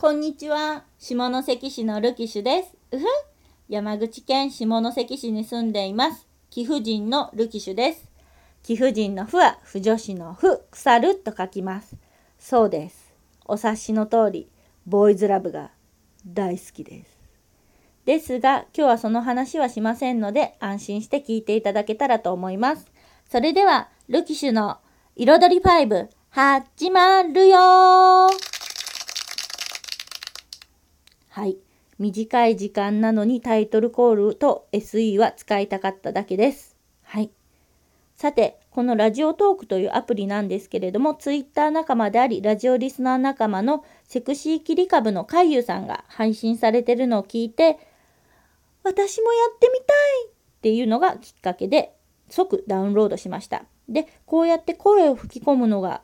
こんにちは。下関市のルキシュです。うふ山口県下関市に住んでいます。貴婦人のルキシュです。貴婦人の婦は、婦女子の婦、腐ると書きます。そうです。お察しの通り、ボーイズラブが大好きです。ですが、今日はその話はしませんので、安心して聞いていただけたらと思います。それでは、ルキシュの彩り5、始まるよーはい。短い時間なのにタイトルコールと SE は使いたかっただけです。はい。さて、このラジオトークというアプリなんですけれども、ツイッター仲間であり、ラジオリスナー仲間のセクシー切り株の海優さんが配信されてるのを聞いて、私もやってみたいっていうのがきっかけで即ダウンロードしました。で、こうやって声を吹き込むのが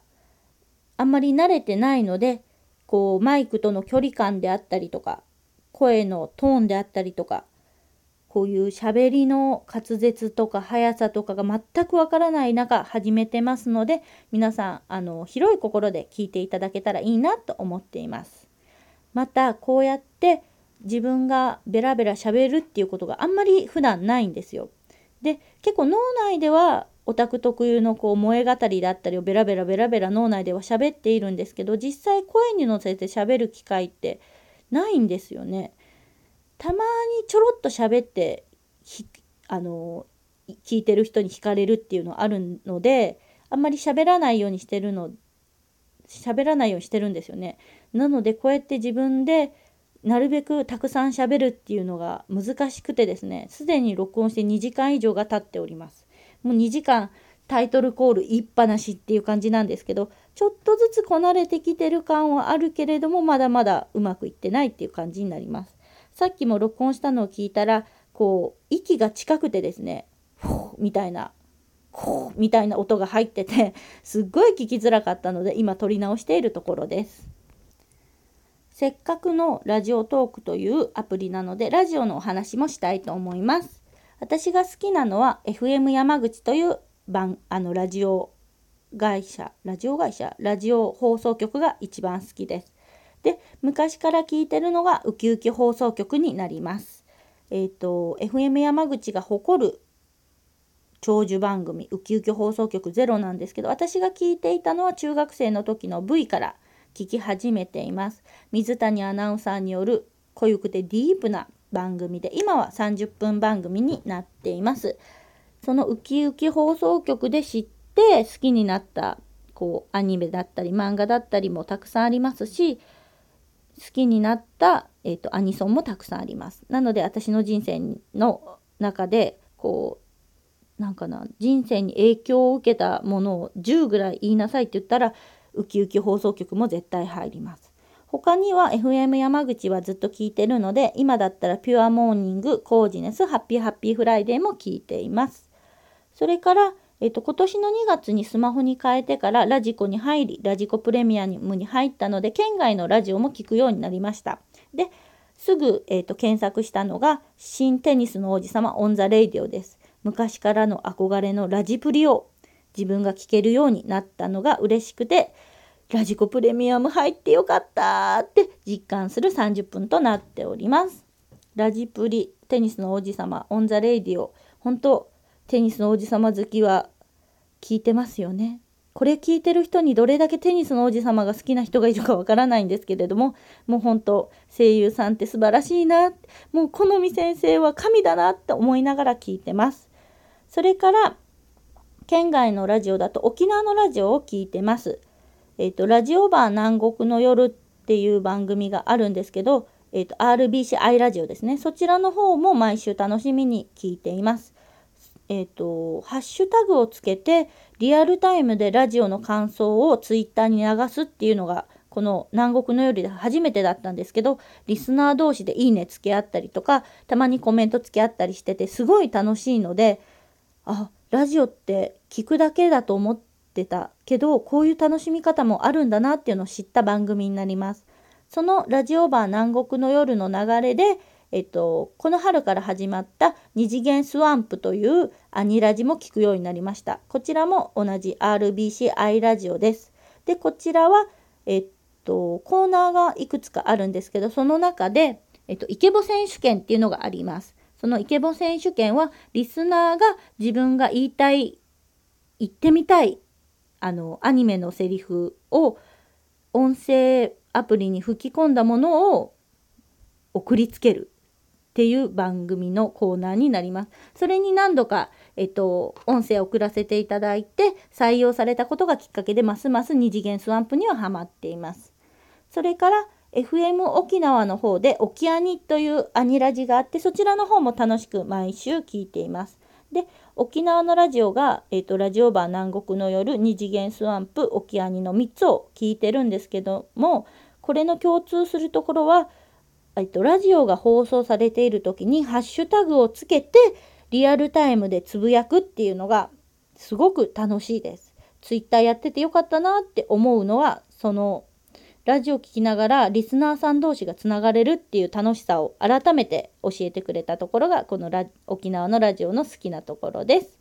あんまり慣れてないので、こうマイクとの距離感であったりとか声のトーンであったりとかこういう喋りの滑舌とか速さとかが全くわからない中始めてますので皆さんあの広い心で聞いていただけたらいいなと思っています。またこうやって自分がベラベラ喋るっていうことがあんまり普段ないんですよ。で結構脳内ではオタク特有のこう萌え語りだったりをベラベラベラベラ脳内では喋っているんですけど実際声に乗せて喋る機会ってないんですよね。たまにちょろっと喋ってあの聞いてる人に惹かれるっていうのあるのであんまり喋らないようにしてるの喋らないようにしてるんですよね。なのでこうやって自分でなるべくたくさん喋るっていうのが難しくてですねすでに録音して2時間以上が経っております。もう2時間タイトルコール言いっぱなしっていう感じなんですけどちょっとずつこなれてきてる感はあるけれどもまだまだうまくいってないっていう感じになります。さっきも録音したのを聞いたらこう息が近くてですねフォーみたいなこうみたいな音が入っててすっごい聞きづらかったので今撮り直しているところです。せっかくのラジオトークというアプリなのでラジオのお話もしたいと思います。私が好きなのは FM 山口という番あのラジオ会社ラジオ会社ラジオ放送局が一番好きです。で昔から聞いてるのがウキウキ放送局になります。えっ、ー、と FM 山口が誇る長寿番組ウキウキ放送局ゼロなんですけど私が聞いていたのは中学生の時の V から聞き始めています。水谷アナウンサーによる濃ゆくてディープな番組で今は30分番組になっています。そのウキウキ放送局で知って好きになったこうアニメだったり漫画だったりもたくさんありますし好きになった、えーと、アニソンもたくさんあります。なので私の人生の中でこうなんかな人生に影響を受けたものを10ぐらい言いなさいって言ったらウキウキ放送局も絶対入ります。他には FM 山口はずっと聞いてるので、今だったらピュアモーニング、コージネス、ハッピーハッピーフライデーも聞いています。それから、えっと、今年の2月にスマホに変えてからラジコに入り、ラジコプレミアムに入ったので、県外のラジオも聞くようになりました。で、すぐ、えっと、検索したのが、新テニスの王子様オンザレイディオです。昔からの憧れのラジプリを自分が聞けるようになったのが嬉しくて、ラジコプレミアム入ってよかったって実感する30分となっております。ラジプリ、テニスの王子様、オンザレイディオ、本当テニスの王子様好きは聞いてますよね。これ聞いてる人にどれだけテニスの王子様が好きな人がいるかわからないんですけれども、もう本当声優さんって素晴らしいな、もう許斐先生は神だなって思いながら聞いてます。それから、県外のラジオだと沖縄のラジオを聞いてます。えっ、ー、と、ラジオバー南国の夜っていう番組があるんですけど、えっ、ー、と、RBCI ラジオですね。そちらの方も毎週楽しみに聞いています。えっ、ー、と、ハッシュタグをつけて、リアルタイムでラジオの感想をツイッターに流すっていうのが、この南国の夜で初めてだったんですけど、リスナー同士でいいねつけ合ったりとか、たまにコメントつけ合ったりしてて、すごい楽しいので、あ、ラジオって聞くだけだと思ってってたけどこういう楽しみ方もあるんだなっていうのを知った番組になります。そのラジオバー南国の夜の流れで、えっと、この春から始まった二次元スワンプというアニラジも聞くようになりました。こちらも同じ RBCI ラジオです。で、こちらは、えっと、コーナーがいくつかあるんですけど、その中で、えっと、イケボ選手権っていうのがあります。そのイケボ選手権は、リスナーが自分が言いたい、言ってみたい、あの、アニメのセリフを音声アプリに吹き込んだものを送りつけるっていう番組のコーナーになります。それに何度か、えっと、音声を送らせていただいて採用されたことがきっかけでますます二次元スワンプにはハマっています。それから FM 沖縄の方で「オキアニ」というアニラジがあってそちらの方も楽しく毎週聞いています。で沖縄のラジオが、えーと、ラジオバー南国の夜二次元スワンプオキアニの3つを聞いてるんですけどもこれの共通するところはえっと、ラジオが放送されている時にハッシュタグをつけてリアルタイムでつぶやくっていうのがすごく楽しいです。ツイッターやっててよかったなって思うのはそのラジオ聴きながらリスナーさん同士がつながれるっていう楽しさを改めて教えてくれたところがこのラ沖縄のラジオの好きなところです。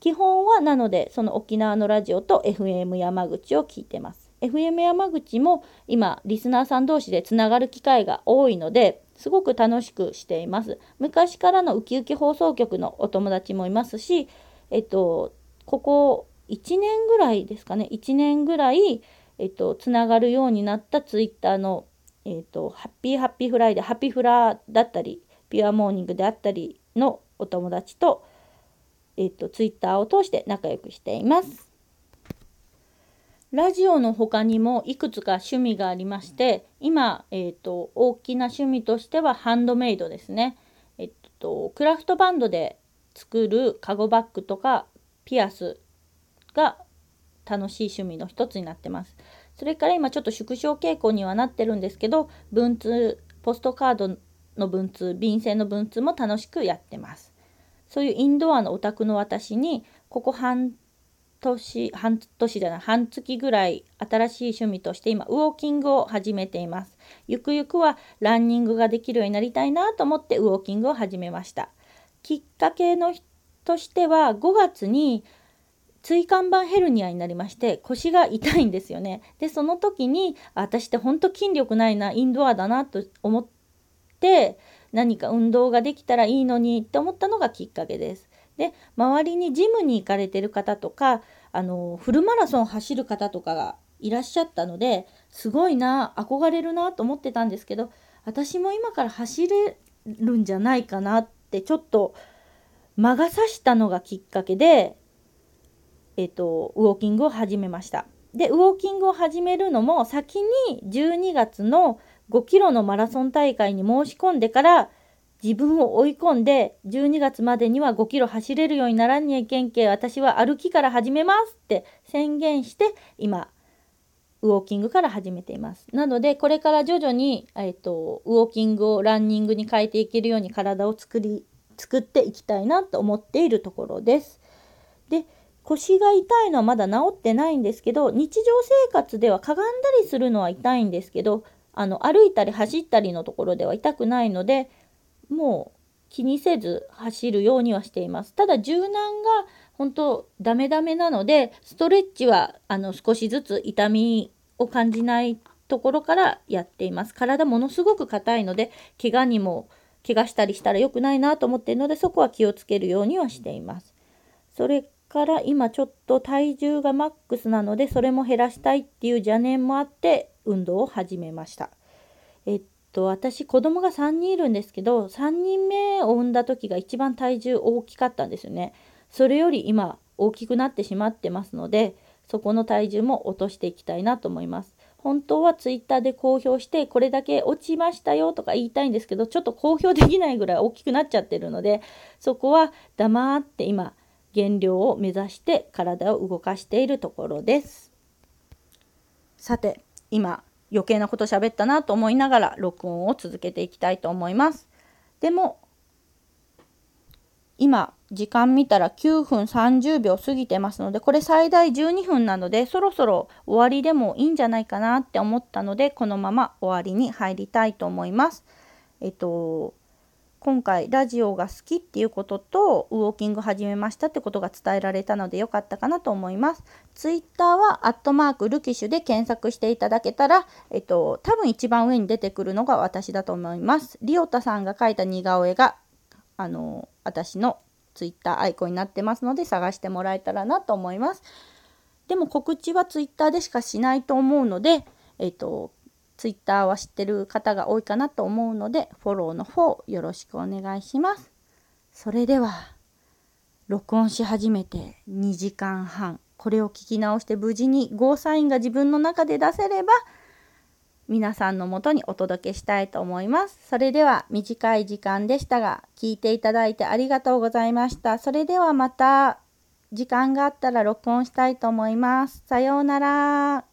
基本はなのでその沖縄のラジオと FM 山口を聞いてます。FM 山口も今リスナーさん同士でつながる機会が多いのですごく楽しくしています。昔からのウキウキ放送局のお友達もいますし、えっと、ここ1年ぐらいですかね、1年ぐらい、えっと、つながるようになったツイッターの、えっと、ハッピーハッピーフライデー、ハッピーフラーだったり、ピュアモーニングであったりのお友達と、えっと、ツイッターを通して仲良くしています。ラジオの他にもいくつか趣味がありまして今、えーと、大きな趣味としてはハンドメイドですね、えっと、クラフトバンドで作るカゴバッグとかピアスが楽しい趣味の一つになってます。それから今ちょっと縮小傾向にはなってるんですけど文通ポストカードの文通便箋の文通も楽しくやってます。そういうインドアのオタクの私にここ半年、半年じゃない、半月ぐらい新しい趣味として今、ウォーキングを始めています。ゆくゆくはランニングができるようになりたいなと思ってウォーキングを始めました。きっかけのとしては5月に椎間板ヘルニアになりまして腰が痛いんですよね。でその時に私ってほんと筋力ないなインドアだなと思って何か運動ができたらいいのにって思ったのがきっかけです。で周りにジムに行かれてる方とかあのフルマラソン走る方とかがいらっしゃったのですごいな憧れるなと思ってたんですけど私も今から走れるんじゃないかなってちょっと魔が差したのがきっかけで、えっと、ウォーキングを始めました。でウォーキングを始めるのも先に12月の5キロのマラソン大会に申し込んでから自分を追い込んで12月までには5キロ走れるようにならんにゃいけんけ私は歩きから始めますって宣言して今ウォーキングから始めています。なのでこれから徐々に、えーと、ウォーキングをランニングに変えていけるように体を作り作っていきたいなと思っているところです。で腰が痛いのはまだ治ってないんですけど日常生活ではかがんだりするのは痛いんですけどあの歩いたり走ったりのところでは痛くないのでもう気にせず走るようにはしています。ただ柔軟が本当ダメダメなのでストレッチはあの少しずつ痛みを感じないところからやっています。体ものすごく硬いので怪我にも怪我したりしたら良くないなと思っているのでそこは気をつけるようにはしています。それから今ちょっと体重がマックスなのでそれも減らしたいっていう邪念もあって運動を始めました。えっと私子供が3人いるんですけど3人目を産んだ時が一番体重大きかったんですよね。それより今大きくなってしまってますのでそこの体重も落としていきたいなと思います。本当はツイッターで公表してこれだけ落ちましたよとか言いたいんですけどちょっと公表できないぐらい大きくなっちゃってるのでそこは黙って今減量を目指して体を動かしているところです。さて今余計なこと喋ったなと思いながら録音を続けていきたいと思います。でも今時間見たら9分30秒過ぎてますのでこれ最大12分なのでそろそろ終わりでもいいんじゃないかなって思ったのでこのまま終わりに入りたいと思います。えっと今回ラジオが好きっていうこととウォーキング始めましたってことが伝えられたのでよかったかなと思います。ツイッターはアットマークルキッシュで検索していただけたら、えっと、多分一番上に出てくるのが私だと思います。リオタさんが描いた似顔絵があの私のツイッターアイコンになってますので探してもらえたらなと思います。でも告知はツイッターでしかしないと思うので、えっと、ツイッターは知ってる方が多いかなと思うので、フォローの方よろしくお願いします。それでは、録音し始めて2時間半、これを聞き直して無事にゴーサインが自分の中で出せれば、皆さんのもとにお届けしたいと思います。それでは短い時間でしたが、聞いていただいてありがとうございました。それではまた時間があったら録音したいと思います。さようなら。